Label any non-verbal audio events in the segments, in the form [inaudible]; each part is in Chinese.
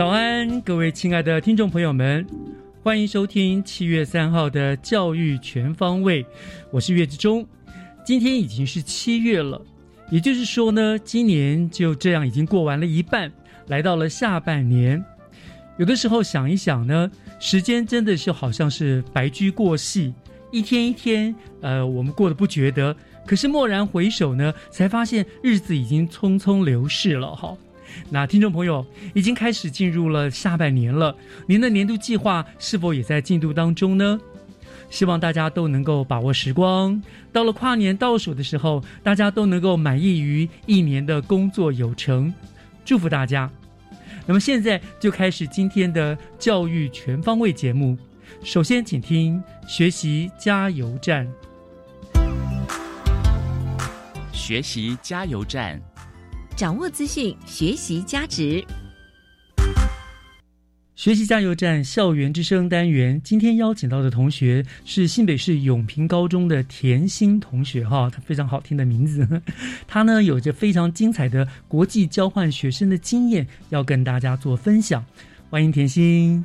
早安，各位亲爱的听众朋友们，欢迎收听七月三号的《教育全方位》，我是岳志忠。今天已经是七月了，也就是说呢，今年就这样已经过完了一半，来到了下半年。有的时候想一想呢，时间真的是好像是白驹过隙，一天一天，呃，我们过得不觉得，可是蓦然回首呢，才发现日子已经匆匆流逝了，哈。那听众朋友已经开始进入了下半年了，您的年度计划是否也在进度当中呢？希望大家都能够把握时光，到了跨年倒数的时候，大家都能够满意于一年的工作有成，祝福大家。那么现在就开始今天的教育全方位节目，首先请听学习加油站，学习加油站。掌握资讯，学习价值。学习加油站校园之声单元，今天邀请到的同学是新北市永平高中的甜心同学，哈，他非常好听的名字。[laughs] 他呢有着非常精彩的国际交换学生的经验，要跟大家做分享。欢迎甜心。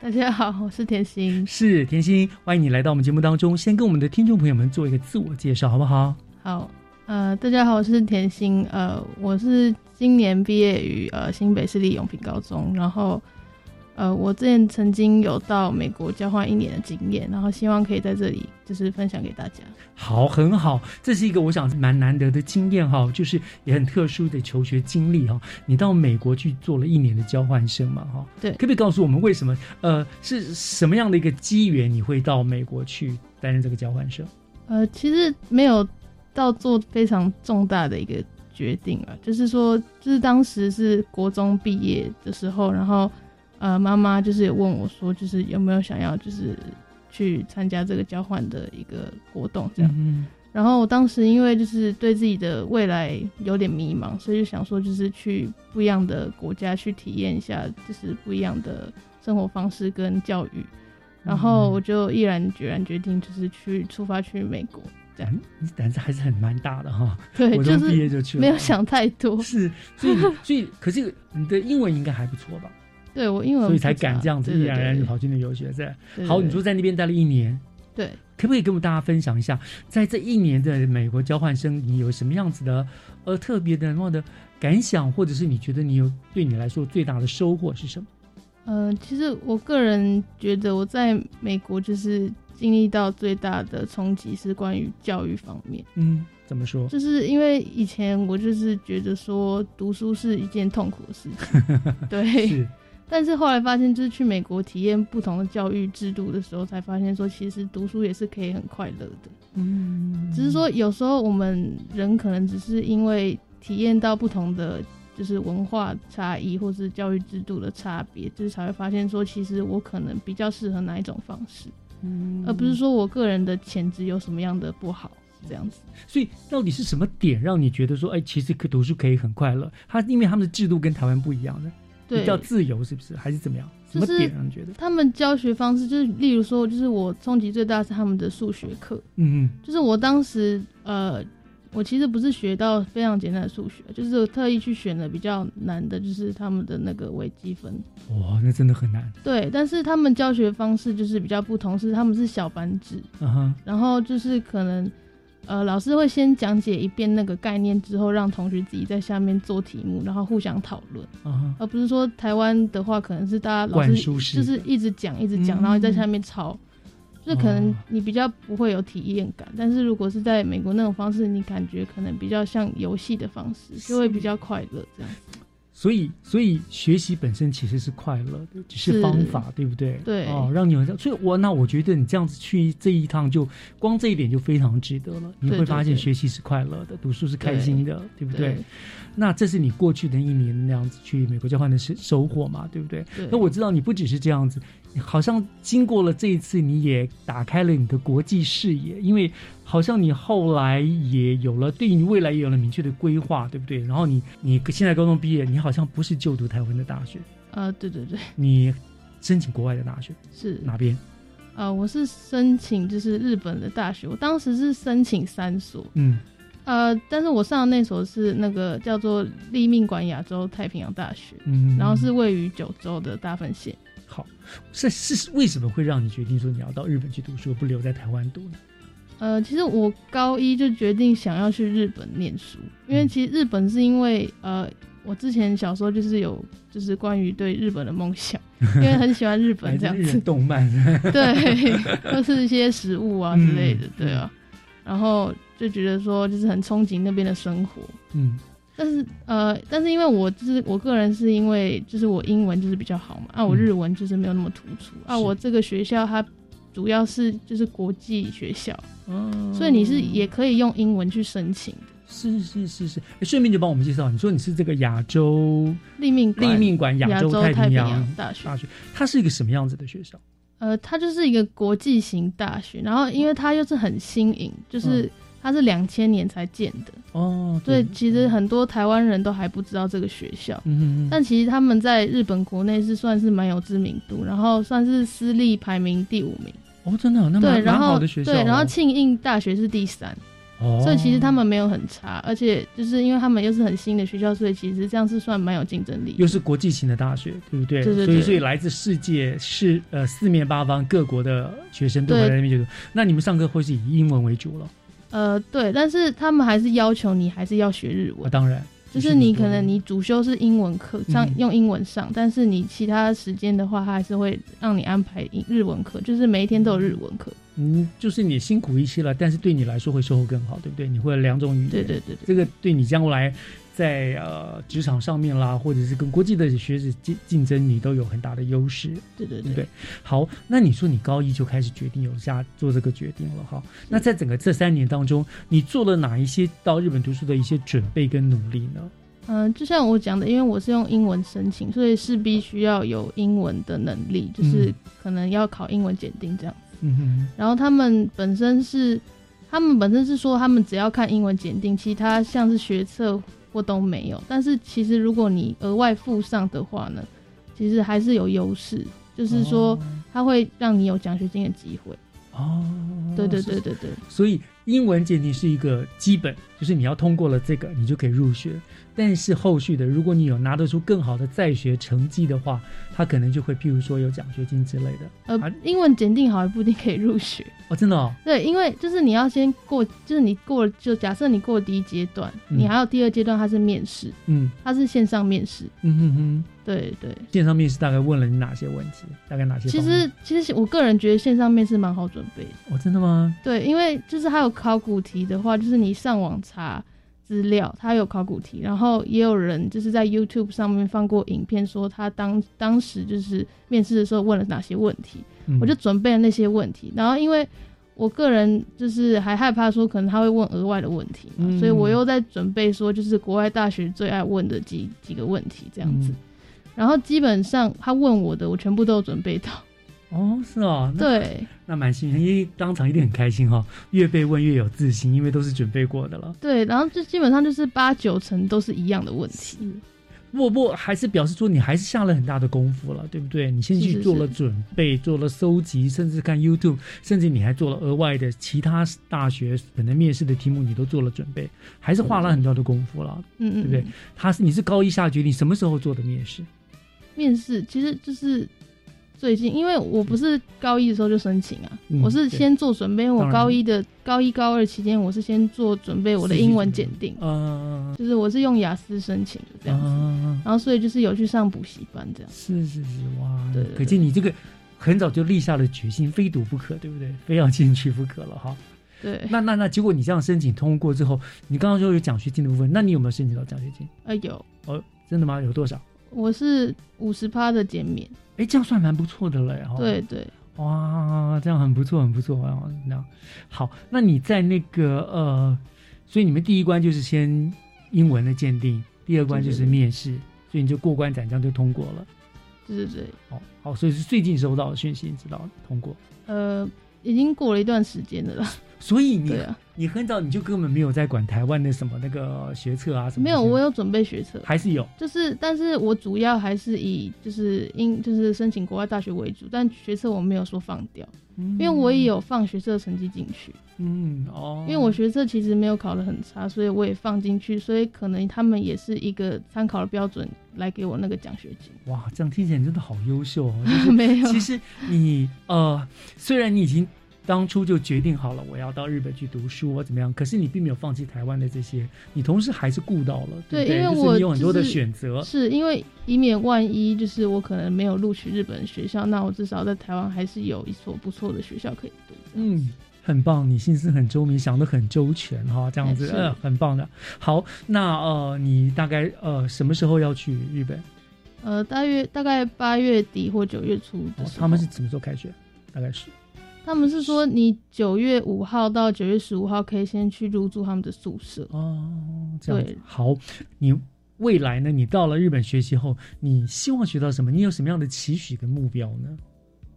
大家好，我是甜心。是甜心，欢迎你来到我们节目当中。先跟我们的听众朋友们做一个自我介绍，好不好？好。呃，大家好，我是甜心。呃，我是今年毕业于呃新北市立永平高中。然后，呃，我之前曾经有到美国交换一年的经验，然后希望可以在这里就是分享给大家。好，很好，这是一个我想蛮难得的经验哈，就是也很特殊的求学经历哈。你到美国去做了一年的交换生嘛哈？对，可不可以告诉我们为什么？呃，是什么样的一个机缘你会到美国去担任这个交换生？呃，其实没有。到做非常重大的一个决定啊，就是说，就是当时是国中毕业的时候，然后，呃，妈妈就是也问我说，就是有没有想要就是去参加这个交换的一个活动这样。然后我当时因为就是对自己的未来有点迷茫，所以就想说，就是去不一样的国家去体验一下，就是不一样的生活方式跟教育。然后我就毅然决然决定，就是去出发去美国。你胆子还是很蛮大的哈，[laughs] 对，就是毕业就去了，没有想太多。是，所以所以，可是你的英文应该还不错吧？[laughs] 对我英文，所以才敢这样子毅然然就跑去那游学，在好，你说在那边待了一年，对，可不可以跟我们大家分享一下，在这一年的美国交换生，你有什么样子的呃特别的什么的感想，或者是你觉得你有对你来说最大的收获是什么？呃，其实我个人觉得我在美国就是。经历到最大的冲击是关于教育方面。嗯，怎么说？就是因为以前我就是觉得说读书是一件痛苦的事情，[laughs] 对。但是后来发现，就是去美国体验不同的教育制度的时候，才发现说其实读书也是可以很快乐的。嗯，只是说有时候我们人可能只是因为体验到不同的就是文化差异，或是教育制度的差别，就是才会发现说其实我可能比较适合哪一种方式。嗯，而不是说我个人的潜质有什么样的不好这样子。所以到底是什么点让你觉得说，哎，其实可读书可以很快乐？他因为他们的制度跟台湾不一样的，比较自由，是不是？还是怎么样？什么点让你觉得？他们教学方式就是，例如说，就是我冲击最大是他们的数学课。嗯嗯，就是我当时呃我其实不是学到非常简单的数学，就是我特意去选了比较难的，就是他们的那个微积分。哇，那真的很难。对，但是他们教学方式就是比较不同，是他们是小班制，然后就是可能呃老师会先讲解一遍那个概念之后，让同学自己在下面做题目，然后互相讨论，而不是说台湾的话可能是大家老师就是一直讲一直讲，嗯然后在下面抄。就是可能哦你比较不会有体验感，但是如果是在美国那种方式，你感觉可能比较像游戏的方式，就会比较快乐这样。所以，所以学习本身其实是快乐的，只是是方法，对不对？对哦，让你有，所以我那我觉得你这样子去这一趟就，光这一点就非常值得了。你会发现学习是快乐的，读书是开心的，对不对？对那这是你过去的一年那样子去美国交换的收收获嘛，对不对？对那我知道你不只是这样子，好像经过了这一次，你也打开了你的国际视野，因为好像你后来也有了对你未来也有了明确的规划，对不对？然后你你现在高中毕业，你好像不是就读台湾的大学，呃，对对对，你申请国外的大学是哪边？呃，我是申请就是日本的大学，我当时是申请三所，嗯，呃，但是我上的那所是那个叫做立命馆亚洲太平洋大学，嗯然后是位于九州的大分县。好，是是为什么会让你决定说你要到日本去读书，不留在台湾读呢？呃，其实我高一就决定想要去日本念书，因为嗯。其实日本是因为呃，我之前小时候就是有就是关于对日本的梦想，因为很喜欢日本 [laughs] 这样子动漫，对，[laughs] 或是一些食物啊之类的，嗯对啊，然后就觉得说就是很憧憬那边的生活，嗯但是呃，但是因为我就是我个人是因为就是我英文就是比较好嘛，啊，我嗯日文就是没有那么突出，啊，我这个学校它主要是就是国际学校，哦。所以你是也可以用英文去申请的。是是是是，诶顺便就帮我们介绍，你说你是这个亚洲立命馆立命馆亚亚洲太太平洋洋大学，大学，它是一个什么样子的学校？呃，它就是一个国际型大学，然后因为它又是很新颖，就是它是两千年才建的，哦，所以其实很多台湾人都还不知道这个学校。嗯哼哼但其实他们在日本国内是算是蛮有知名度，然后算是私立排名第五名。哦，真的，那对，蛮蛮然后好的学校哦，对，然后庆应大学是第三，哦，所以其实他们没有很差，而且就是因为他们又是很新的学校，所以其实这样是算蛮有竞争力。又是国际型的大学，对不对？对对对所以所以来自世界是呃四面八方各国的学生都会在那边就读。那你们上课会是以英文为主了？呃，对，但是他们还是要求你还是要学日啊，文，当然，就是你可能你主修是英文课，上嗯。用英文上，但是你其他时间的话，他还是会让你安排日文课，就是每一天都有日文课。嗯，就是你辛苦一些了，但是对你来说会收获更好，对不对？你会有两种语言，对对对对，这个对你将来在呃职场上面啦，或者是跟国际的学子竞竞争，你都有很大的优势。对对对对？好，那你说你高一就开始决定有下做这个决定了哈？那在整个这三年当中，你做了哪一些到日本读书的一些准备跟努力呢？嗯、就像我讲的，因为我是用英文申请，所以势必需要有英文的能力，就是嗯可能要考英文检定这样。嗯哼，然后他们本身是，他们本身是说他们只要看英文检定，其他像是学测或都没有。但是其实如果你额外附上的话呢，其实还是有优势，就是说它会让你有奖学金的机会。哦，对对对对对，所以英文鉴定是一个基本，就是你要通过了这个，你就可以入学。但是后续的，如果你有拿得出更好的在学成绩的话，他可能就会，譬如说有奖学金之类的。呃啊，英文检定好也不一定可以入学。哦，真的哦，对，因为就是你要先过，就是你过了，就假设你过了第一阶段，嗯你还有第二阶段，它是面试，嗯它是线上面试。嗯哼哼。对对，线上面试大概问了你哪些问题？大概哪些其？实其实我个人觉得线上面试蛮好准备的。哦，真的吗？对，因为就是还有考古题的话，就是你上网查资料，他有考古题，然后也有人就是在 YouTube 上面放过影片，说他当当时就是面试的时候问了哪些问题，嗯。我就准备了那些问题，然后因为。我个人就是还害怕说可能他会问额外的问题嘛，嗯。所以我又在准备说就是国外大学最爱问的几几个问题这样子，嗯。然后基本上他问我的我全部都有准备到，哦，是哦，那对，那蛮幸运，因为当场一定很开心哈、越被问越有自信，因为都是准备过的了。对，然后就基本上就是八九成都是一样的问题。不不，还是表示说你还是下了很大的功夫了，对不对？你先去做了是准备，做了收集，甚至看 YouTube，甚至你还做了额外的其他大学可能面试的题目，你都做了准备，还是花了很多的功夫了，嗯嗯，对不对嗯？他是你是高一下决定什么时候做的面试？面试其实就是最近，因为我不是高一的时候就申请啊，嗯我是先做准备，因为我高一的高一高二期间，我是先做准备我的英文检定，嗯嗯嗯，就是我是用雅思申请的这样子，嗯，然后所以就是有去上补习班这样。是是是，哇对可见你这个很早就立下了决心，非读不可，对不对？非要进去不可了哈。对，那那那，结果你这样申请通过之后，你刚刚说有奖学金的部分，那你有没有申请到奖学金？呃有，哦，真的吗？有多少？我是五十趴的减免，哎，这样算蛮不错的了呀。哦对，对，哇，这样很不错，很不错啊。那好，那你在那个呃，所以你们第一关就是先英文的鉴定，第二关就是面试，所以你就过关斩将就通过了。对对对，哦，好，所以是最近收到的讯息，你知道通过。呃，已经过了一段时间了啦。所以你、啊，你很早你就根本没有在管台湾的什么那个学测啊什么？没有，我有准备学测，还是有就是，但是我主要还是以就是英就是申请国外大学为主，但学测我没有说放掉，因为我也有放学测成绩进去，嗯哦，因为我学测其实没有考得很差，所以我也放进去，所以可能他们也是一个参考的标准来给我那个奖学金。哇，这样听起来你真的好优秀哦。就是 [laughs] 没有，其实你呃，虽然你已经当初就决定好了我要到日本去读书或怎么样，可是你并没有放弃台湾的这些，你同时还是顾到了，对不对？对因为就是我你有很多的选择。是因为以免万一就是我可能没有录取日本学校，那我至少在台湾还是有一所不错的学校可以读。嗯，很棒，你心思很周密，想得很周全哈，这样子，嗯呃，很棒的。好，那呃，你大概呃什么时候要去日本？呃，大约大概八月底或九月初的哦时候，他们是什么时候开学？大概是他们是说你九月五号到九月十五号可以先去入住他们的宿舍。哦，这样子。好，你未来呢？你到了日本学习后，你希望学到什么？你有什么样的期许跟目标呢？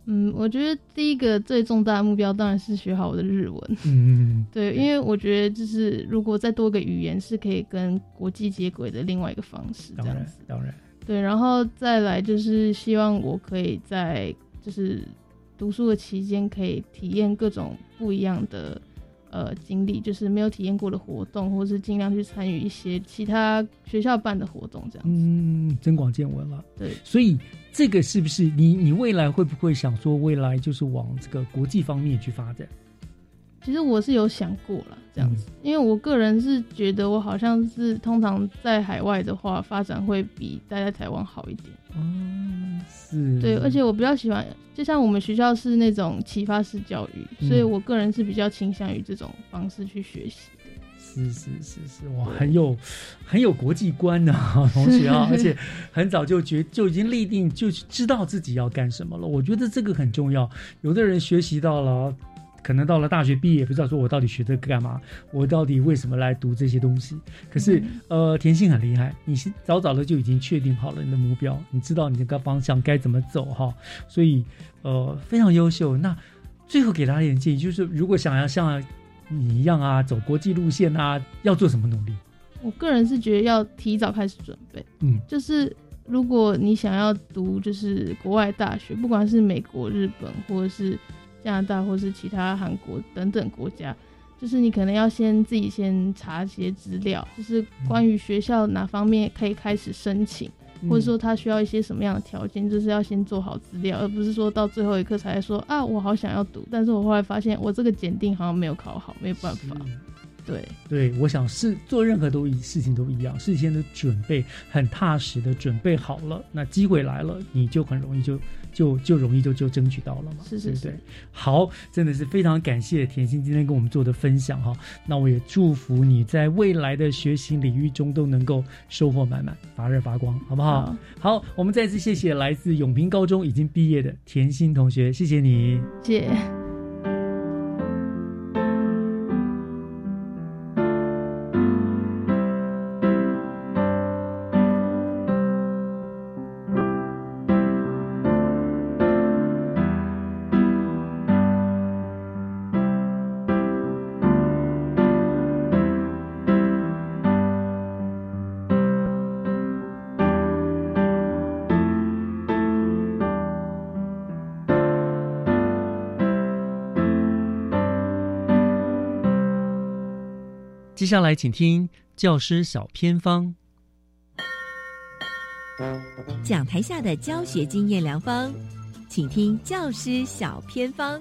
嗯，我觉得第一个最重大的目标当然是学好我的日文。嗯，对，因为我觉得就是如果再多个语言是可以跟国际接轨的另外一个方式，这当然样子。，当然，对，然后再来就是希望我可以在就是读书的期间可以体验各种不一样的呃经历，就是没有体验过的活动，或是尽量去参与一些其他学校办的活动，这样子。嗯，增广见闻了。对，所以这个是不是你你未来会不会想说，未来就是往这个国际方面去发展？其实我是有想过了这样嗯子，因为我个人是觉得我好像是通常在海外的话，发展会比待在台湾好一点。哦，是，对，而且我比较喜欢，就像我们学校是那种启发式教育，嗯所以我个人是比较倾向于这种方式去学习。是是是是，哇，很有很有国际观的、[laughs] 同学啊，[laughs] 而且很早就觉就已经立定，就知道自己要干什么了。我觉得这个很重要。有的人学习到了。可能到了大学毕业，不知道说我到底学这个干嘛，我到底为什么来读这些东西？可是，嗯呃，甜心很厉害，你是早早的就已经确定好了你的目标，你知道你这个方向该怎么走哈，所以，呃，非常优秀。那最后给大家一点建议，就是如果想要像你一样啊，走国际路线啊，要做什么努力？我个人是觉得要提早开始准备，嗯，就是如果你想要读就是国外大学，不管是美国、日本，或者是加拿大，或是其他韩国等等国家，就是你可能要先自己先查一些资料，就是关于学校哪方面可以开始申请。或者说他需要一些什么样的条件，就是要先做好资料，而不是说到最后一刻才说啊，我好想要读，但是我后来发现我这个检定好像没有考好，没有办法。对，对，我想是做任何都一事情都一样，事先的准备很踏实的准备好了，那机会来了，你就很容易就就就容易就就争取到了嘛，是是对对是？好，真的是非常感谢甜心今天跟我们做的分享哈，那我也祝福你在未来的学习领域中都能够收获满满，发热发光，好不好？好好，我们再次谢谢来自永平高中已经毕业的甜心同学，谢谢你。谢。接下来，请听教师小偏方。讲台下的教学经验良方，请听教师小偏方。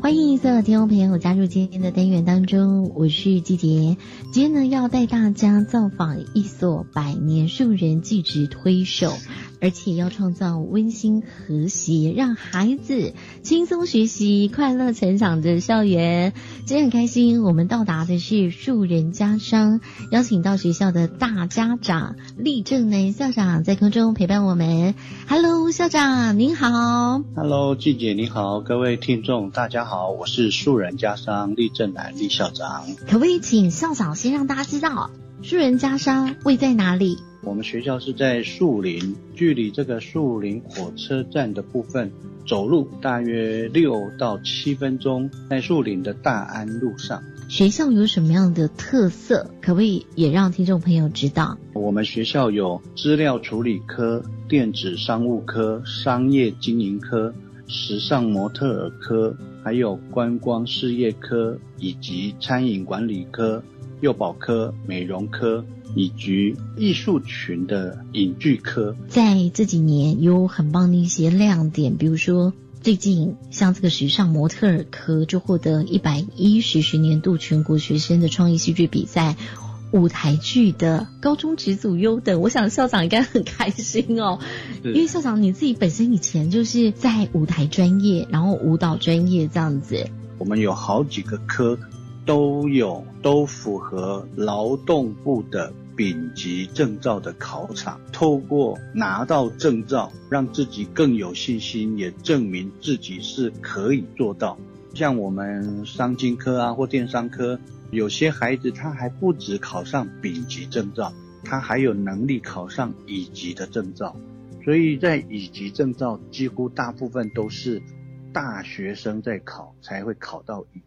欢迎所有听众朋友加入今天的单元当中，我是季杰。今天呢，要带大家造访一所百年树人技职推手。而且要创造温馨和谐，让孩子轻松学习、快乐成长的校园。今天很开心，我们到达的是树人家商，邀请到学校的大家长立正南校长在空中陪伴我们。Hello，校长您好。Hello，季姐你好，各位听众大家好，我是树人家商立正南立校长。可不可以请校长先让大家知道树人家商位在哪里？我们学校是在树林，距离这个树林火车站的部分走路大约六到七分钟，在树林的大安路上。学校有什么样的特色？可不可以也让听众朋友知道？我们学校有资料处理科、电子商务科、商业经营科、时尚模特儿科，还有观光事业科以及餐饮管理科、幼保科、美容科。以及艺术群的影剧科，在这几年有很棒的一些亮点，比如说最近像这个时尚模特儿科就获得一百一十学年度全国学生的创意戏剧比赛舞台剧的高中职组优等，我想校长应该很开心哦，因为校长你自己本身以前就是在舞台专业，然后舞蹈专业这样子，我们有好几个科。都有都符合劳动部的丙级证照的考场，透过拿到证照，让自己更有信心，也证明自己是可以做到。像我们商经科啊或电商科，有些孩子他还不止考上丙级证照，他还有能力考上乙级的证照。所以在乙级证照，几乎大部分都是大学生在考才会考到乙。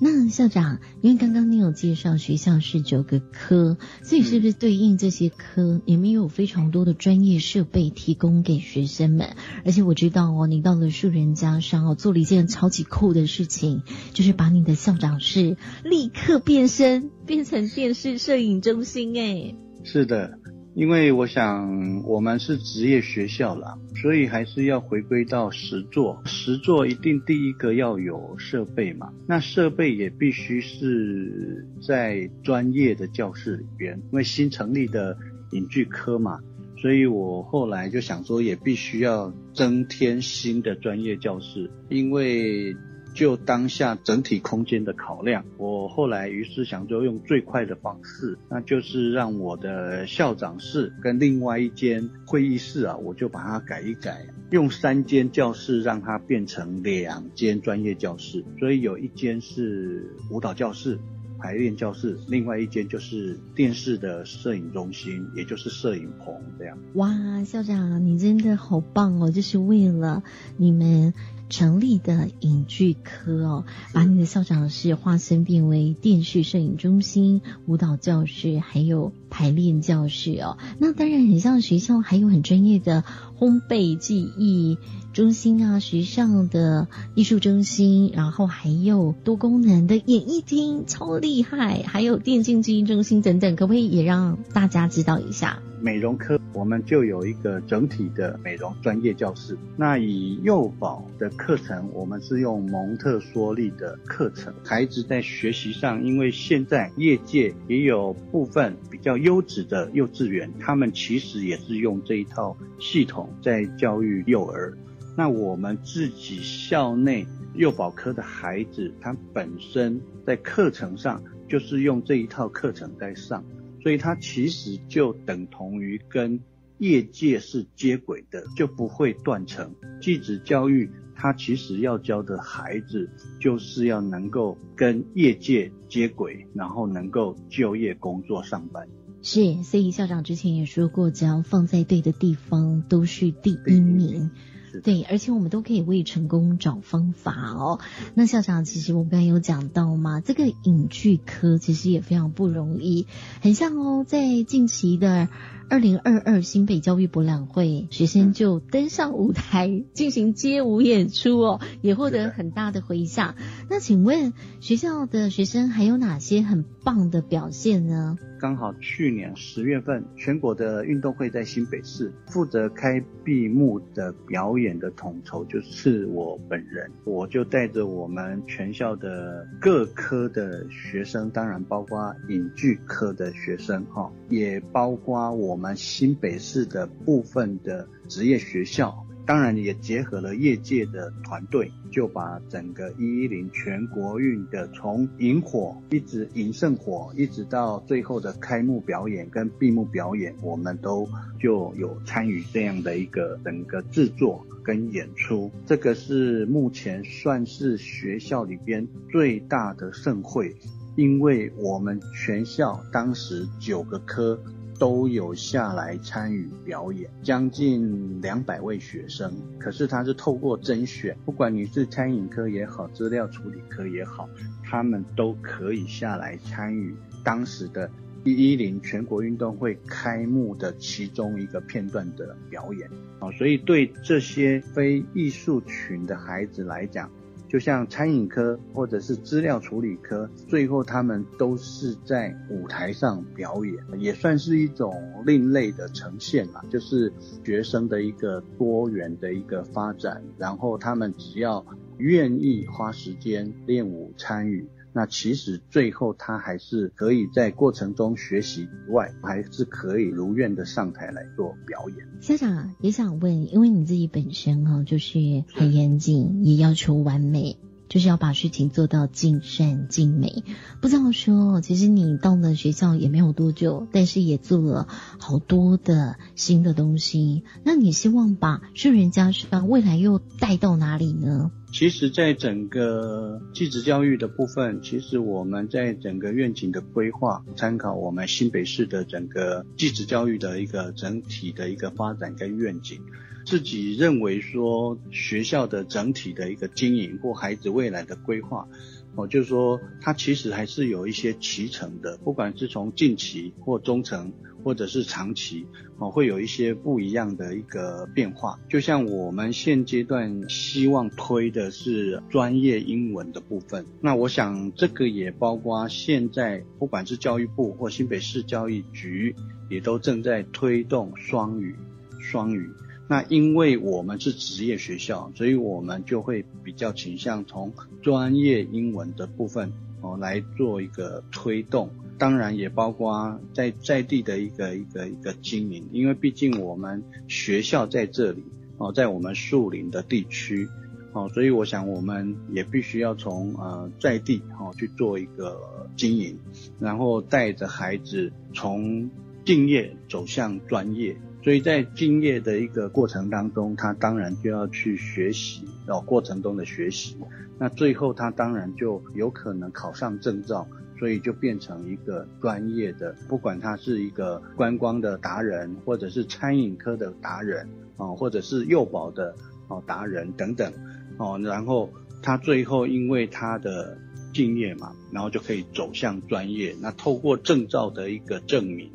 那校长，因为刚刚你有介绍学校是九个科，所以是不是对应这些科，你们也有非常多的专业设备提供给学生们？而且我知道哦，你到了树人家上哦，做了一件超级酷的事情，就是把你的校长室立刻变身，变成电视摄影中心。哎，是的。因为我想我们是职业学校了，所以还是要回归到实作。实作一定第一个要有设备嘛，那设备也必须是在专业的教室里边。因为新成立的影剧科嘛，所以我后来就想说，也必须要增添新的专业教室，因为。就当下整体空间的考量，我后来于是想说用最快的方式，那就是让我的校长室跟另外一间会议室啊，我就把它改一改，用三间教室让它变成两间专业教室。所以有一间是舞蹈教室、排练教室，另外一间就是电视的摄影中心，也就是摄影棚这样。哇，校长你真的好棒哦！就是为了你们。成立的影剧科哦，把你的校长室化身变为电视摄影中心、舞蹈教室，还有排练教室哦。那当然很像学校，还有很专业的烘焙技艺中心啊，时尚的艺术中心，然后还有多功能的演艺厅，超厉害，还有电竞技艺中心等等，可不可以也让大家知道一下？美容科我们就有一个整体的美容专业教室。那以幼保的课程，我们是用蒙特梭利的课程。孩子在学习上，因为现在业界也有部分比较优质的幼稚园，他们其实也是用这一套系统在教育幼儿。那我们自己校内幼保科的孩子，他本身在课程上就是用这一套课程在上。所以他其实就等同于跟业界是接轨的，就不会断层。继子教育他其实要教的孩子，就是要能够跟业界接轨，然后能够就业工作上班。是，所以校长之前也说过，只要放在对的地方，都是第一名。[laughs] 对，而且我们都可以为成功找方法哦。那校长，其实我刚才有讲到嘛，这个影剧科其实也非常不容易，很像哦，在近期的二零二二新北教育博览会，学生就登上舞台进行街舞演出哦，也获得很大的回响。那请问学校的学生还有哪些很棒的表现呢？刚好去年十月份，全国的运动会在新北市，负责开闭幕的表演的统筹就是我本人，我就带着我们全校的各科的学生，当然包括影剧科的学生哈，也包括我我们新北市的部分的职业学校。当然也结合了业界的团队，就把整个一一零全国运的从萤火一直迎圣火，一直到最后的开幕表演跟闭幕表演，我们都就有参与这样的一个整个制作跟演出。这个是目前算是学校里边最大的盛会，因为我们全校当时九个科。都有下来参与表演，将近两百位学生。可是他是透过甄选，不管你是餐饮科也好，资料处理科也好，他们都可以下来参与当时的一一零全国运动会开幕的其中一个片段的表演。啊，所以对这些非艺术群的孩子来讲，就像餐饮科或者是资料处理科，最后他们都是在舞台上表演，也算是一种另类的呈现吧，就是学生的一个多元的一个发展，然后他们只要愿意花时间练舞参与。那其实最后他还是可以在过程中学习以外，还是可以如愿的上台来做表演。校长也想问，因为你自己本身哈就是很严谨，也要求完美。就是要把事情做到尽善尽美。不知道说，其实你到了学校也没有多久，但是也做了好多的新的东西。那你希望把顺人家商未来又带到哪里呢？其实，在整个继职教育的部分，其实我们在整个愿景的规划，参考我们新北市的整个继职教育的一个整体的一个发展跟愿景。自己认为说学校的整体的一个经营或孩子未来的规划，哦，就是说它其实还是有一些脐程的，不管是从近期或中程或者是长期，哦，会有一些不一样的一个变化。就像我们现阶段希望推的是专业英文的部分，那我想这个也包括现在不管是教育部或新北市教育局，也都正在推动双语，双语。那因为我们是职业学校，所以我们就会比较倾向从专业英文的部分哦来做一个推动，当然也包括在在地的一个一个一个经营，因为毕竟我们学校在这里哦，在我们树林的地区哦，所以我想我们也必须要从呃在地哦去做一个经营，然后带着孩子从敬业走向专业。所以在敬业的一个过程当中，他当然就要去学习哦，过程中的学习，那最后他当然就有可能考上证照，所以就变成一个专业的，不管他是一个观光的达人，或者是餐饮科的达人哦，或者是幼保的哦达人等等哦，然后他最后因为他的敬业嘛，然后就可以走向专业，那透过证照的一个证明。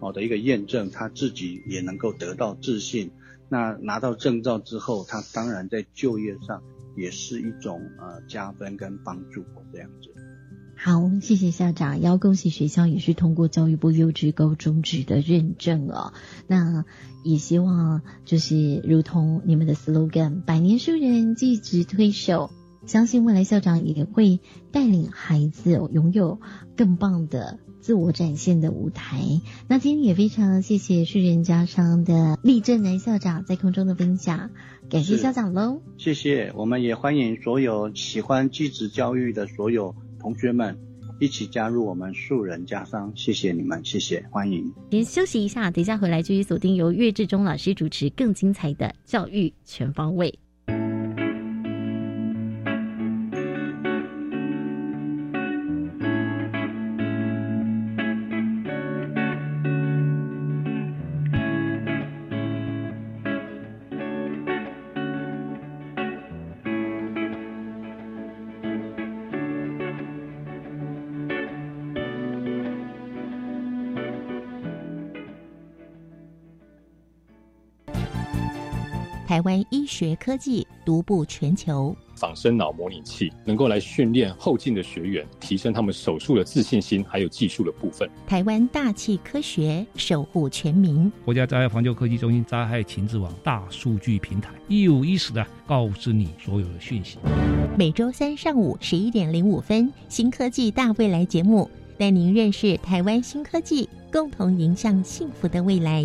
好的一个验证，他自己也能够得到自信。那拿到证照之后，他当然在就业上也是一种呃加分跟帮助这样子。好，谢谢校长，要恭喜学校也是通过教育部优质高中职的认证哦。那也希望就是如同你们的 slogan“ 百年树人，继职推手”，相信未来校长也会带领孩子拥有更棒的。自我展现的舞台。那今天也非常谢谢树人家商的厉正南校长在空中的分享，感谢校长喽。谢谢，我们也欢迎所有喜欢继职教育的所有同学们一起加入我们树人家商。谢谢你们，谢谢，欢迎。先休息一下，等一下回来继续锁定由岳志忠老师主持更精彩的教育全方位。医学科技独步全球。仿生脑模拟器能够来训练后进的学员，提升他们手术的自信心，还有技术的部分。台湾大气科学守护全民，国家灾害防救科技中心灾害情治网大数据平台，一五一十的告知你所有的讯息。每周三上午十一点零五分，新科技大未来节目带您认识台湾新科技，共同迎向幸福的未来。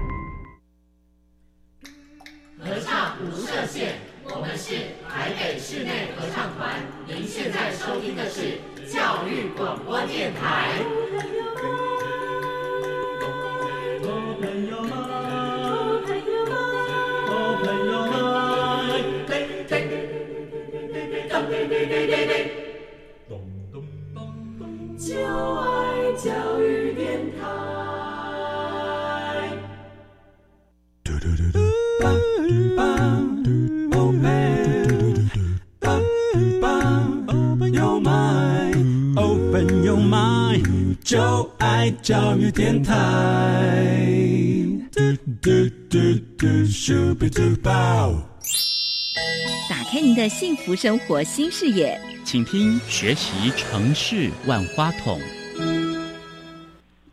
是教育广播电台。就爱教育电台。嘟嘟嘟嘟。Open your 就爱教育电台。打开您的幸福生活新视野，请听《学习城市万花筒》。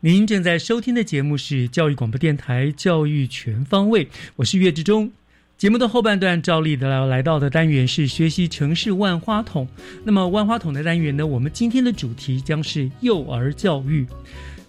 您正在收听的节目是教育广播电台《教育全方位》，我是岳志忠。节目的后半段，照例的来来到的单元是学习城市万花筒。那么万花筒的单元呢，我们今天的主题将是幼儿教育。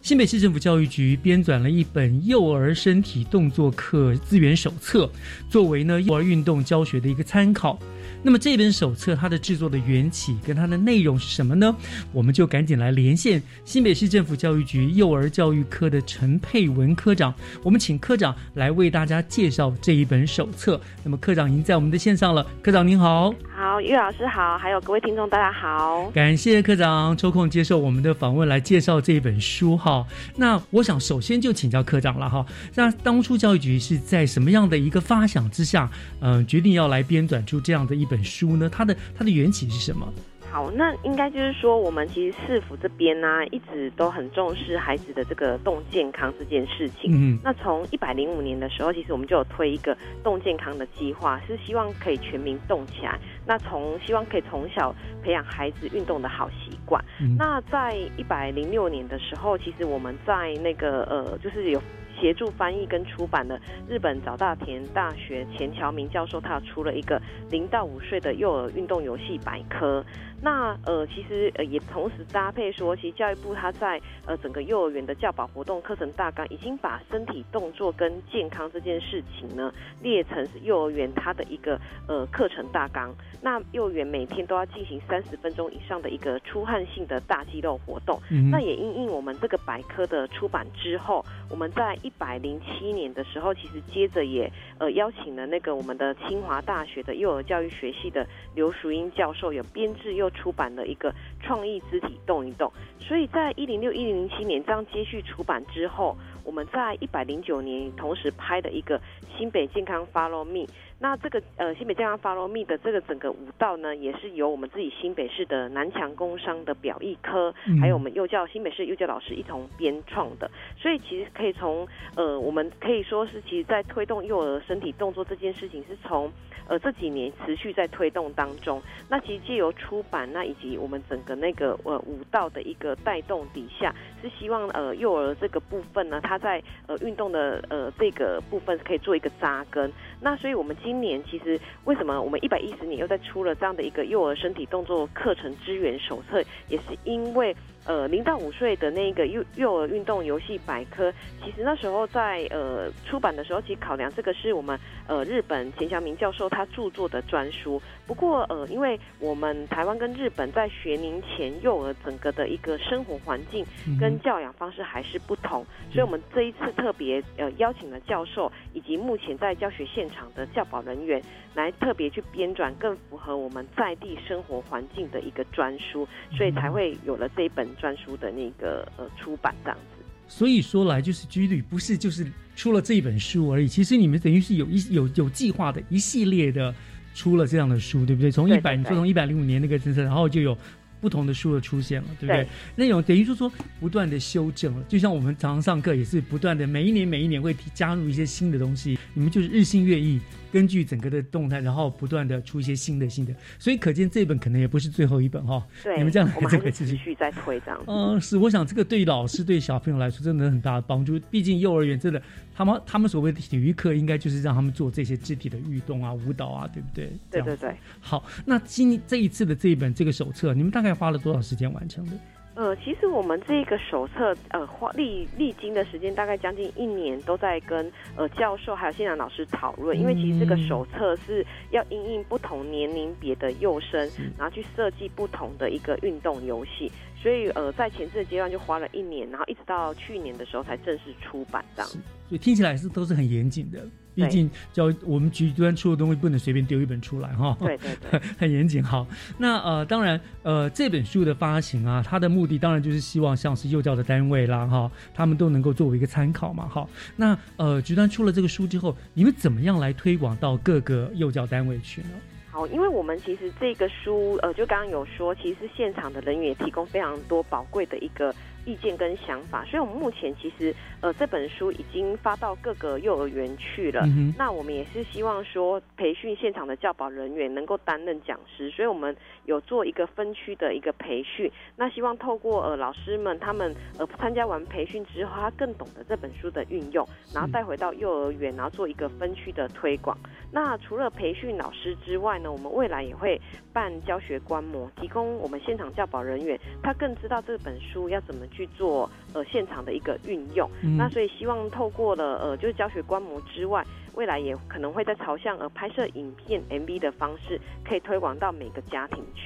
新北市政府教育局编纂了一本幼儿身体动作课资源手册，作为呢幼儿运动教学的一个参考。那么这本手册它的制作的缘起跟它的内容是什么呢？我们就赶紧来连线新北市政府教育局幼儿教育科的陈佩文科长，我们请科长来为大家介绍这一本手册。那么科长已经在我们的线上了，科长您好，好，岳老师好，还有各位听众大家好，感谢科长抽空接受我们的访问来介绍这一本书哈。那我想首先就请教科长了哈，那当初教育局是在什么样的一个发想之下，嗯，决定要来编纂出这样的一本书呢？它的它的缘起是什么？好，那应该就是说，我们其实市府这边呢，一直都很重视孩子的这个动健康这件事情。嗯，那从一百零五年的时候，其实我们就有推一个动健康的计划，是希望可以全民动起来。那从希望可以从小培养孩子运动的好习惯。那在一百零六年的时候，其实我们在那个呃，就是有。协助翻译跟出版的日本早稻田大学钱桥明教授，他出了一个零到五岁的幼儿运动游戏百科。那呃，其实呃也同时搭配说，其实教育部他在呃整个幼儿园的教保活动课程大纲，已经把身体动作跟健康这件事情呢列成是幼儿园它的一个呃课程大纲。那幼儿园每天都要进行三十分钟以上的一个出汗性的大肌肉活动。嗯那也因应我们这个百科的出版之后，我们在一百零七年的时候，其实接着也呃邀请了那个我们的清华大学的幼儿教育学系的刘淑英教授，有编制出版了一个创意肢体动一动，所以在一零六一零零七年这样接续出版之后，我们在一百零九年同时拍的一个新北健康 Follow Me。那这个呃新北健康 Follow Me 的这个整个舞蹈呢，也是由我们自己新北市的南强工商的表艺科，还有我们幼教新北市幼教老师一同编创的。所以其实可以从呃我们可以说是，其实在推动幼儿身体动作这件事情，是从呃这几年持续在推动当中。那其实借由出版，那以及我们整个那个呃舞蹈的一个带动底下，是希望呃幼儿这个部分呢，它他在呃运动的呃这个部分可以做一个扎根。那所以我们今今年其实为什么我们一百一十年又在出了这样的一个幼儿身体动作课程支援手册，也是因为。呃，零到五岁的那个幼幼儿运动游戏百科，其实那时候在呃出版的时候，其实考量这个是我们呃日本钱祥明教授他著作的专书。不过呃，因为我们台湾跟日本在学龄前幼儿整个的一个生活环境跟教养方式还是不同，所以我们这一次特别呃邀请了教授以及目前在教学现场的教保人员来特别去编撰更符合我们在地生活环境的一个专书，所以才会有了这一本。专书的那个呃出版这样子，所以说来就是居旅不是就是出了这一本书而已，其实你们等于是有一有有计划的一系列的出了这样的书，对不对？从一百你说从一百零五年那个政策，然后就有。不同的书的出现了，对不对？那种等于说说不断的修正了，就像我们常常上课也是不断的，每一年每一年会加入一些新的东西。你们就是日新月异，根据整个的动态，然后不断的出一些新的新的。所以可见这本可能也不是最后一本哈。对，你们这样我们还继续在推这样。嗯，是，我想这个对老师对小朋友来说真的很大的帮助。毕竟幼儿园真的，他们他们所谓的体育课，应该就是让他们做这些肢体的运动啊、舞蹈啊，对不对？对对对。好，那今这一次的这一本这个手册，你们大概花了多少时间？完成的。呃，其实我们这个手册，呃，花历历经的时间大概将近一年，都在跟呃教授还有现场老师讨论。因为其实这个手册是要因应不同年龄别的幼生，然后去设计不同的一个运动游戏。所以呃，在前置的阶段就花了一年，然后一直到去年的时候才正式出版这样。所以听起来是都是很严谨的。毕竟教我们局端出的东西不能随便丢一本出来哈，对对对，[laughs] 很严谨。好，那呃，当然呃，这本书的发行啊，它的目的当然就是希望像是幼教的单位啦哈，他们都能够作为一个参考嘛。哈，那呃，局端出了这个书之后，你们怎么样来推广到各个幼教单位去呢？好，因为我们其实这个书呃，就刚刚有说，其实现场的人员也提供非常多宝贵的一个。意见跟想法，所以我们目前其实呃这本书已经发到各个幼儿园去了。那我们也是希望说培训现场的教保人员能够担任讲师，所以我们有做一个分区的一个培训。那希望透过呃老师们他们呃参加完培训之后，他更懂得这本书的运用，然后带回到幼儿园，然后做一个分区的推广。那除了培训老师之外呢，我们未来也会办教学观摩，提供我们现场教保人员，他更知道这本书要怎么去做呃现场的一个运用。那所以希望透过了呃就是教学观摩之外，未来也可能会在朝向呃拍摄影片 MV 的方式，可以推广到每个家庭去。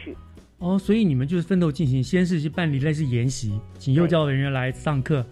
哦，所以你们就是奋斗进行，先是去办理类似研习，请幼教人员来上课，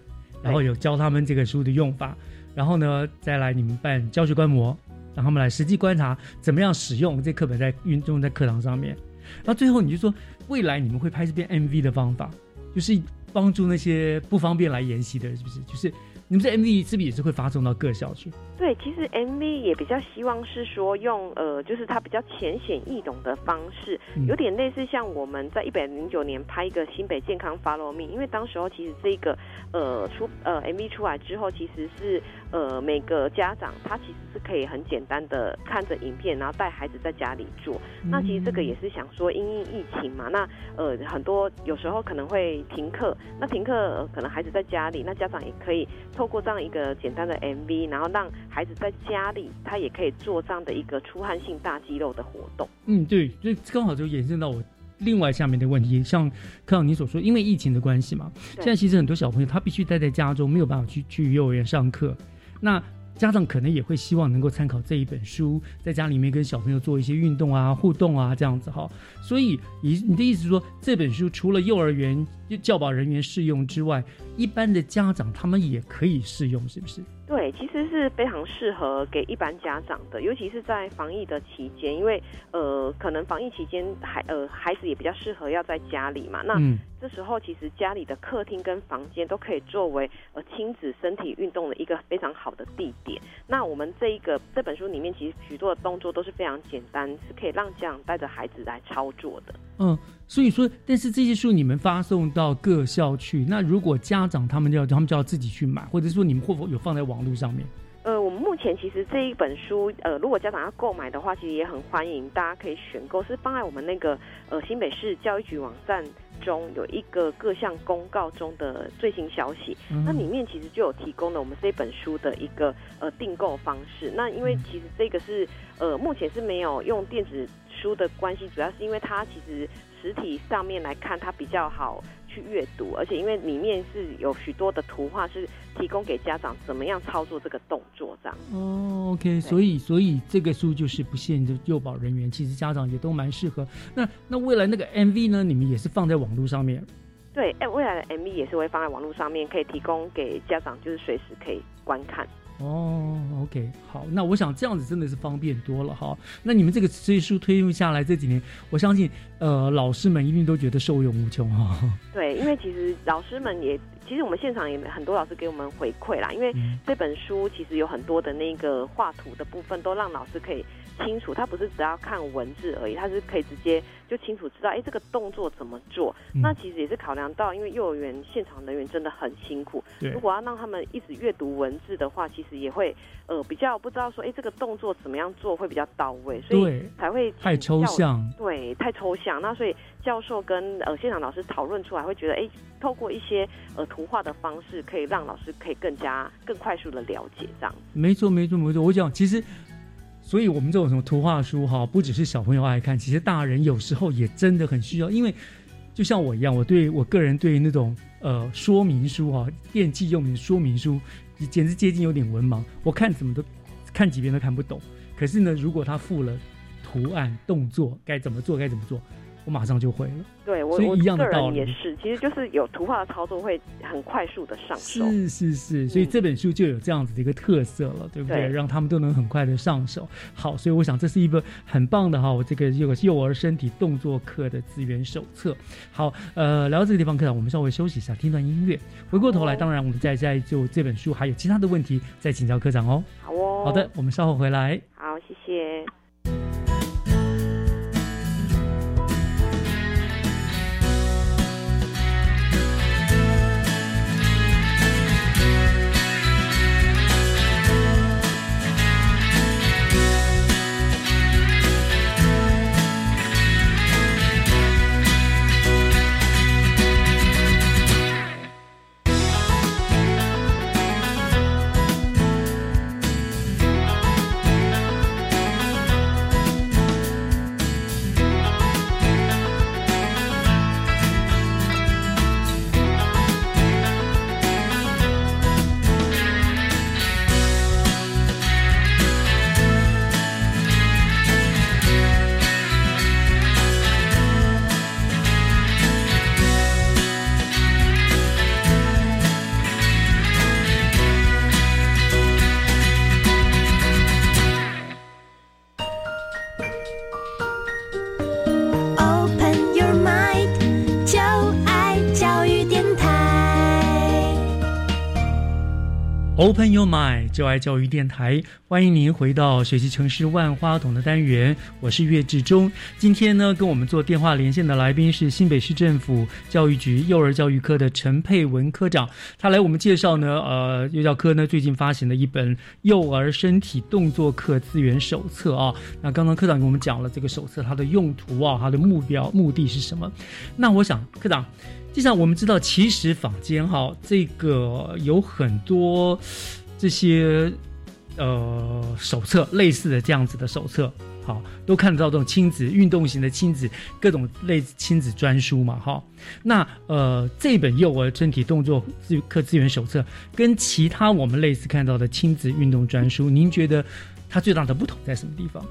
然后有教他们这个书的用法，然后呢再来你们办教学观摩。让他们来实际观察怎么样使用这课本在运用在课堂上面，然后最后你就说未来你们会拍这边 MV 的方法，就是帮助那些不方便来研习的人，是不是？就是。你们这 MV 是不是也是会发送到各校去？对，其实 MV 也比较希望是说用呃，就是它比较浅显易懂的方式，有点类似像我们在一百零九年拍一个新北健康 Follow Me，因为当时候其实这个呃出呃 MV 出来之后，其实是呃每个家长他其实是可以很简单的看着影片，然后带孩子在家里做。那其实这个也是想说因应疫情嘛，那呃很多有时候可能会停课，那停课可能孩子在家里，那家长也可以。透过这样一个简单的 MV，然后让孩子在家里，他也可以做这样的一个出汗性大肌肉的活动。嗯，对，这刚好就延伸到我另外下面的问题，像看到你所说，因为疫情的关系嘛，现在其实很多小朋友他必须待在家中，没有办法去去幼儿园上课，那。家长可能也会希望能够参考这一本书，在家里面跟小朋友做一些运动啊、互动啊这样子哈。所以，你你的意思是说，这本书除了幼儿园教保人员适用之外，一般的家长他们也可以适用，是不是？对，其实是非常适合给一般家长的，尤其是在防疫的期间，因为呃，可能防疫期间孩呃孩子也比较适合要在家里嘛。那这时候其实家里的客厅跟房间都可以作为呃亲子身体运动的一个非常好的地点。那我们这一个这本书里面，其实许多的动作都是非常简单，是可以让家长带着孩子来操作的。嗯，所以说，但是这些书你们发送到各校去，那如果家长他们要他们就要自己去买，或者说你们会否有放在网络上面？呃，我们目前其实这一本书，呃，如果家长要购买的话，其实也很欢迎，大家可以选购，是放在我们那个呃新北市教育局网站。中有一个各项公告中的最新消息，那里面其实就有提供了我们这本书的一个呃订购方式。那因为其实这个是呃目前是没有用电子书的关系，主要是因为它其实实体上面来看它比较好。去阅读，而且因为里面是有许多的图画，是提供给家长怎么样操作这个动作这样。哦，OK，所以所以这个书就是不限制幼保人员，其实家长也都蛮适合。那那未来那个 MV 呢？你们也是放在网络上面？对，哎，未来的 MV 也是会放在网络上面，可以提供给家长，就是随时可以观看。哦，OK，好，那我想这样子真的是方便多了哈。那你们这个这书推用下来这几年，我相信呃老师们一定都觉得受用无穷哈。对，因为其实老师们也，其实我们现场也很多老师给我们回馈啦，因为这本书其实有很多的那个画图的部分，都让老师可以。清楚，他不是只要看文字而已，他是可以直接就清楚知道，哎，这个动作怎么做。那其实也是考量到，因为幼儿园现场人员真的很辛苦，如果要让他们一直阅读文字的话，其实也会呃比较不知道说，哎，这个动作怎么样做会比较到位，所以才会太抽象。对，太抽象。那所以教授跟呃现场老师讨论出来，会觉得，哎，透过一些呃图画的方式，可以让老师可以更加更快速的了解这样。没错，没错，没错。我讲其实。所以，我们这种什么图画书哈，不只是小朋友爱看，其实大人有时候也真的很需要。因为，就像我一样，我对我个人对那种呃说明书哈，电器用品说明书，简直接近有点文盲。我看怎么都看几遍都看不懂。可是呢，如果他附了图案、动作，该怎么做，该怎么做。我马上就会了，对我我个人也是，其实就是有图画的操作会很快速的上手，是是是，所以这本书就有这样子的一个特色了，对不对？让他们都能很快的上手。好，所以我想这是一本很棒的哈，我这个有幼儿身体动作课的资源手册。好，呃，聊到这个地方，科长，我们稍微休息一下，听段音乐。回过头来，当然我们再再就这本书还有其他的问题再请教科长哦。好哦，好的，我们稍后回来。好，谢谢。Open your mind，就爱教育电台，欢迎您回到学习城市万花筒的单元，我是岳志忠。今天呢，跟我们做电话连线的来宾是新北市政府教育局幼儿教育科的陈佩文科长，他来我们介绍呢，呃，幼教科呢最近发行的一本幼儿身体动作课资源手册啊。那刚刚科长给我们讲了这个手册它的用途啊，它的目标目的是什么？那我想科长。就像我们知道，其实坊间哈，这个有很多这些呃手册，类似的这样子的手册，好，都看得到这种亲子运动型的亲子各种类亲子专书嘛，哈。那呃，这本幼儿身体动作资课资源手册，跟其他我们类似看到的亲子运动专书，您觉得它最大的不同在什么地方？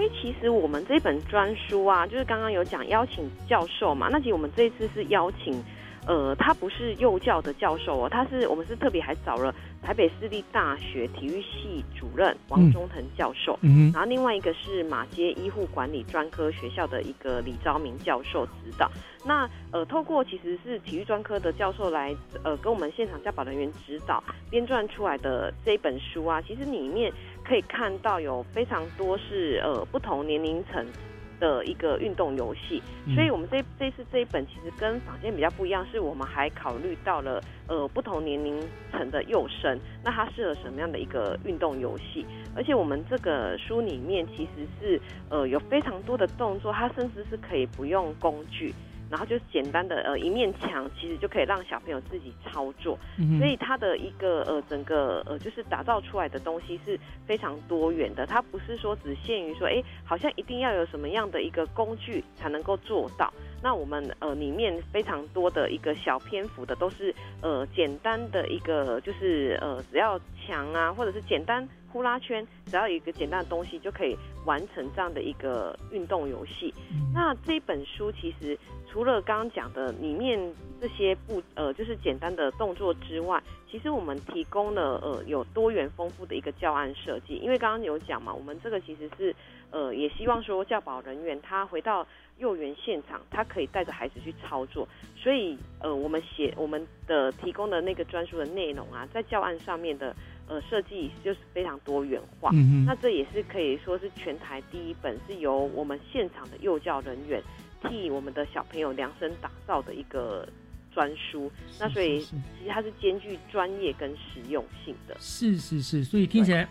因为其实我们这本专书啊，就是刚刚有讲邀请教授嘛，那其实我们这次是邀请，呃，他不是幼教的教授哦，他是我们是特别还找了台北私立大学体育系主任王中腾教授，嗯，然后另外一个是马街医护管理专科学校的一个李昭明教授指导。那呃，透过其实是体育专科的教授来呃跟我们现场教保人员指导编撰出来的这一本书啊，其实里面。可以看到有非常多是呃不同年龄层的一个运动游戏，所以我们这这次这一本其实跟坊间比较不一样，是我们还考虑到了呃不同年龄层的幼生，那它适合什么样的一个运动游戏？而且我们这个书里面其实是呃有非常多的动作，它甚至是可以不用工具。然后就简单的呃一面墙，其实就可以让小朋友自己操作。所以它的一个呃整个呃就是打造出来的东西是非常多元的，它不是说只限于说哎好像一定要有什么样的一个工具才能够做到。那我们呃里面非常多的一个小篇幅的都是呃简单的一个就是呃只要墙啊或者是简单呼啦圈，只要有一个简单的东西就可以完成这样的一个运动游戏。那这本书其实除了刚刚讲的里面这些步呃就是简单的动作之外，其实我们提供了呃有多元丰富的一个教案设计。因为刚刚有讲嘛，我们这个其实是呃也希望说教保人员他回到。幼儿园现场，他可以带着孩子去操作，所以呃，我们写我们的提供的那个专书的内容啊，在教案上面的呃设计就是非常多元化。嗯那这也是可以说是全台第一本是由我们现场的幼教人员替我们的小朋友量身打造的一个专书。那所以其实它是兼具专业跟实用性的。是是是，所以听起来。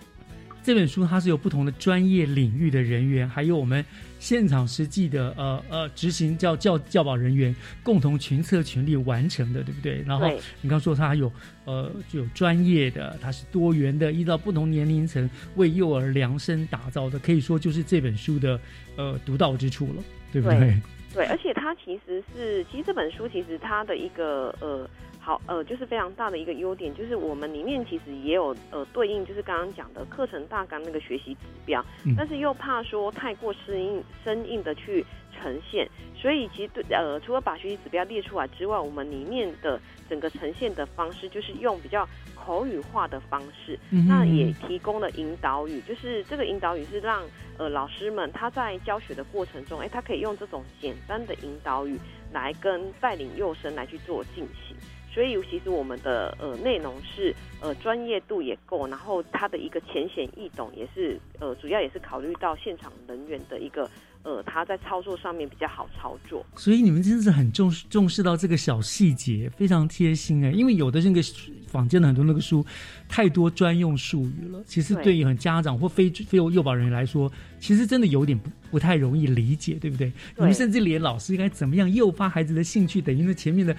这本书它是有不同的专业领域的人员，还有我们现场实际的呃呃执行教教教保人员共同群策群力完成的，对不对？然后你刚说它有呃就有专业的，它是多元的，依照不同年龄层为幼儿量身打造的，可以说就是这本书的呃独到之处了，对不对？对，而且它其实是，其实这本书其实它的一个呃。好，呃，就是非常大的一个优点，就是我们里面其实也有呃对应，就是刚刚讲的课程大纲那个学习指标，但是又怕说太过生硬生硬的去呈现，所以其实对呃除了把学习指标列出来之外，我们里面的整个呈现的方式就是用比较口语化的方式，那也提供了引导语，就是这个引导语是让呃老师们他在教学的过程中，哎，他可以用这种简单的引导语来跟带领幼生来去做进行。所以其实我们的呃内容是呃专业度也够，然后它的一个浅显易懂也是呃主要也是考虑到现场人员的一个呃他在操作上面比较好操作。所以你们真的是很重视重视到这个小细节，非常贴心哎。因为有的那个坊间的很多那个书太多专用术语了，其实对于很家长或非非幼保人员来说，其实真的有点不不太容易理解，对不对？你们甚至连老师应该怎么样诱发孩子的兴趣，等于那前面的。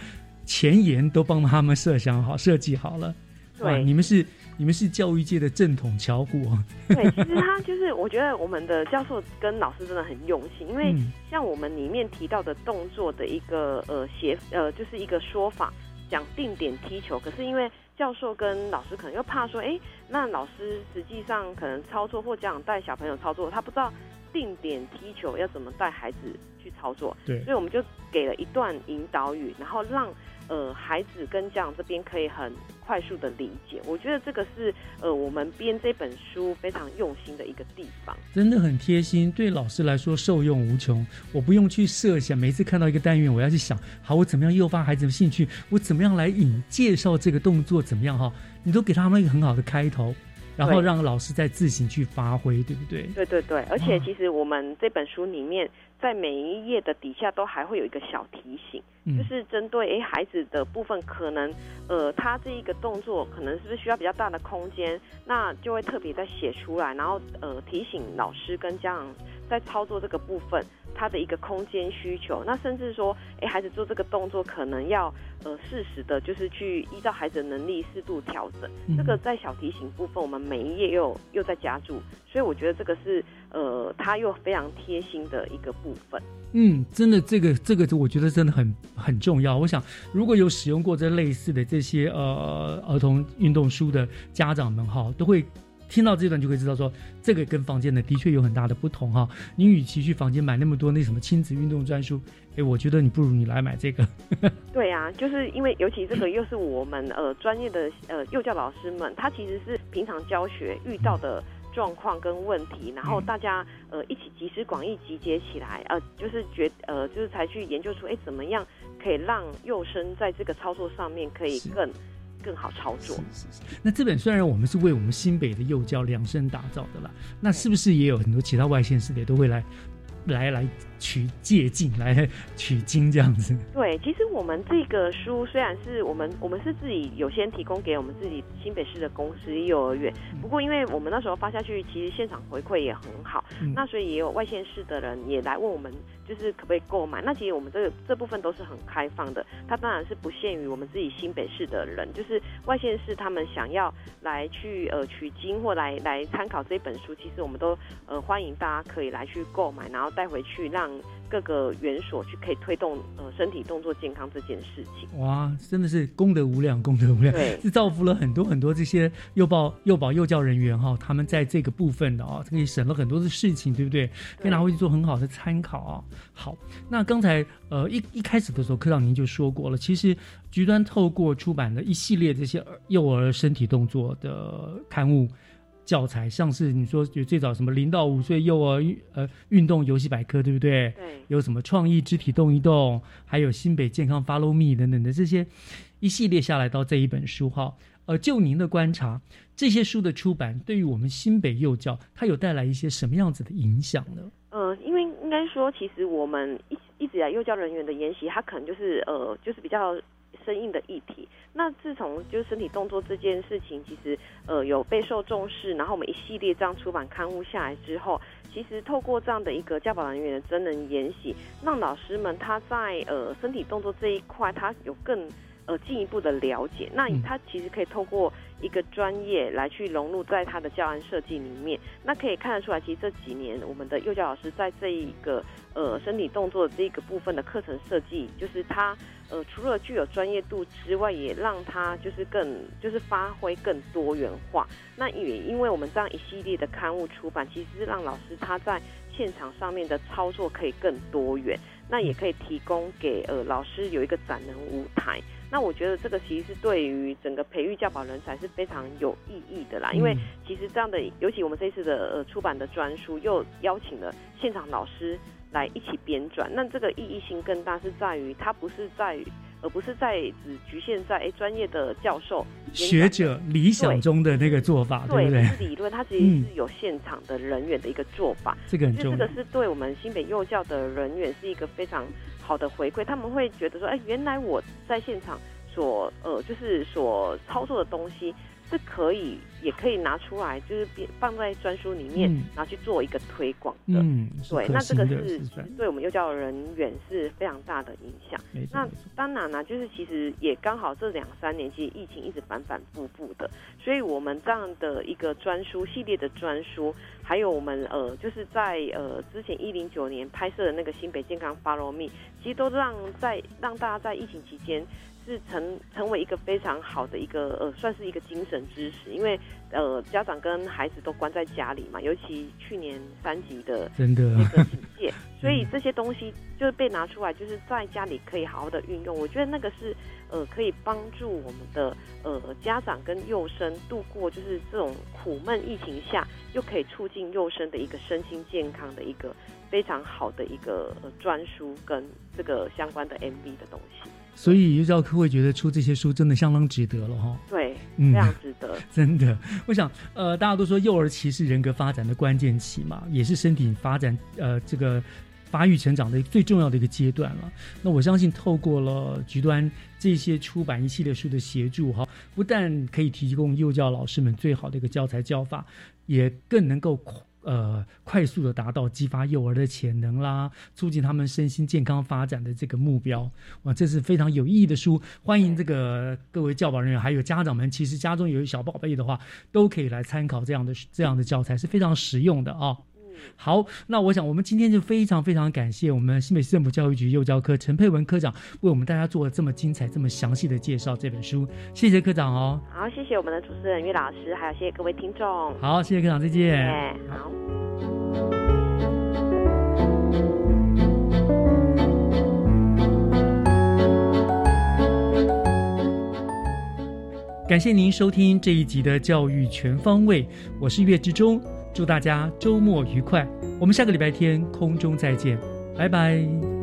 前沿都帮他们设想好、设计好了。对，你们是你们是教育界的正统巧骨啊。对，其实他就是，我觉得我们的教授跟老师真的很用心，因为像我们里面提到的动作的一个呃写呃，就是一个说法，讲定点踢球。可是因为教授跟老师可能又怕说，哎，那老师实际上可能操作或家长带小朋友操作，他不知道定点踢球要怎么带孩子去操作。对，所以我们就给了一段引导语，然后让。呃，孩子跟家长这边可以很快速的理解，我觉得这个是呃我们编这本书非常用心的一个地方，真的很贴心，对老师来说受用无穷。我不用去设想，每次看到一个单元，我要去想，好，我怎么样诱发孩子的兴趣，我怎么样来引介绍这个动作，怎么样哈，你都给他们一个很好的开头，然后让老师再自行去发挥，对不对？对对对，而且其实我们这本书里面。在每一页的底下都还会有一个小提醒，就是针对诶孩子的部分，可能呃他这一个动作可能是不是需要比较大的空间，那就会特别再写出来，然后呃提醒老师跟家长在操作这个部分。他的一个空间需求，那甚至说，哎，孩子做这个动作可能要呃适时的，就是去依照孩子的能力适度调整。这个在小提醒部分，我们每一页又又在加注，所以我觉得这个是呃，他又非常贴心的一个部分。嗯，真的，这个这个，我觉得真的很很重要。我想，如果有使用过这类似的这些呃儿童运动书的家长们哈，都会。听到这段就可以知道，说这个跟房间的的确有很大的不同哈。你与其去房间买那么多那什么亲子运动专书，哎，我觉得你不如你来买这个。[laughs] 对呀，就是因为尤其这个又是我们呃专业的呃幼教老师们，他其实是平常教学遇到的状况跟问题，然后大家呃一起集思广益集结起来，呃就是觉呃就是才去研究出哎怎么样可以让幼生在这个操作上面可以更。更好操作。那这本虽然我们是为我们新北的幼教量身打造的啦，那是不是也有很多其他外县市的都会来来来取借镜来取经这样子。对，其实我们这个书虽然是我们我们是自己有先提供给我们自己新北市的公司幼儿园，不过因为我们那时候发下去，其实现场回馈也很好，那所以也有外县市的人也来问我们，就是可不可以购买。那其实我们这个这部分都是很开放的，它当然是不限于我们自己新北市的人，就是外县市他们想要来去呃取经或来来参考这本书，其实我们都呃欢迎大家可以来去购买，然后带回去让。各个园所去可以推动呃身体动作健康这件事情。哇，真的是功德无量，功德无量，是造福了很多很多这些幼保幼保幼教人员哈，他们在这个部分的啊，可以省了很多的事情，对不对？可以拿回去做很好的参考啊。好，那刚才呃一一开始的时候，科长您就说过了，其实局端透过出版的一系列这些幼儿身体动作的刊物。教材像是你说有最早什么零到五岁幼儿呃运动游戏百科对不对？对。有什么创意肢体动一动，还有新北健康 Follow Me 等等的这些一系列下来到这一本书哈。呃，就您的观察，这些书的出版对于我们新北幼教，它有带来一些什么样子的影响呢？呃，因为应该说，其实我们一一直以来幼教人员的研习，它可能就是呃，就是比较。生硬的议题，那自从就是身体动作这件事情，其实呃有备受重视，然后我们一系列这样出版刊物下来之后，其实透过这样的一个教保人员的真人演习，让老师们他在呃身体动作这一块，他有更呃进一步的了解。那他其实可以透过一个专业来去融入在他的教案设计里面。那可以看得出来，其实这几年我们的幼教老师在这一个呃身体动作这个部分的课程设计，就是他。呃，除了具有专业度之外，也让他就是更就是发挥更多元化。那也因为我们这样一系列的刊物出版，其实是让老师他在现场上面的操作可以更多元，那也可以提供给呃老师有一个展能舞台。那我觉得这个其实是对于整个培育教保人才是非常有意义的啦。因为其实这样的，尤其我们这次的呃出版的专书，又邀请了现场老师。来一起编撰，那这个意义性更大，是在于它不是在，而不是在只局限在哎专业的教授、学者理想中的那个做法，对不对？理论它其实是有现场的人员的一个做法，这个很重要。这个是对我们新北幼教的人员是一个非常好的回馈，他们会觉得说，哎，原来我在现场所呃就是所操作的东西。是可以，也可以拿出来，就是放在专书里面，拿去做一个推广的。嗯，对，那这个是对我们幼教人员是非常大的影响。那当然呢，就是其实也刚好这两三年，其实疫情一直反反复复的，所以我们这样的一个专书系列的专书，还有我们呃，就是在呃之前一零九年拍摄的那个新北健康 Follow Me，其实都让在让大家在疫情期间。是成成为一个非常好的一个呃，算是一个精神支持，因为呃，家长跟孩子都关在家里嘛，尤其去年三级的 [laughs] 真的那个警 [laughs] 戒，所以这些东西就是被拿出来，就是在家里可以好好的运用。我觉得那个是呃，可以帮助我们的呃家长跟幼生度过就是这种苦闷疫情下，又可以促进幼生的一个身心健康的一个非常好的一个呃专书跟这个相关的 MV 的东西。所以幼教科会觉得出这些书真的相当值得了哈。对，非常值得。[laughs] 真的，我想，呃，大家都说幼儿期是人格发展的关键期嘛，也是身体发展呃这个发育成长的最重要的一个阶段了。那我相信，透过了局端这些出版一系列书的协助哈，不但可以提供幼教老师们最好的一个教材教法，也更能够。呃，快速的达到激发幼儿的潜能啦，促进他们身心健康发展的这个目标，哇，这是非常有意义的书。欢迎这个各位教保人员还有家长们，其实家中有小宝贝的话，都可以来参考这样的这样的教材，是非常实用的啊。好，那我想我们今天就非常非常感谢我们新北市政府教育局幼教科陈佩文科长为我们大家做了这么精彩、这么详细的介绍这本书，谢谢科长哦。好，谢谢我们的主持人岳老师，还有谢谢各位听众。好，谢谢科长，再见。好。感谢您收听这一集的教育全方位，我是岳志忠。祝大家周末愉快！我们下个礼拜天空中再见，拜拜。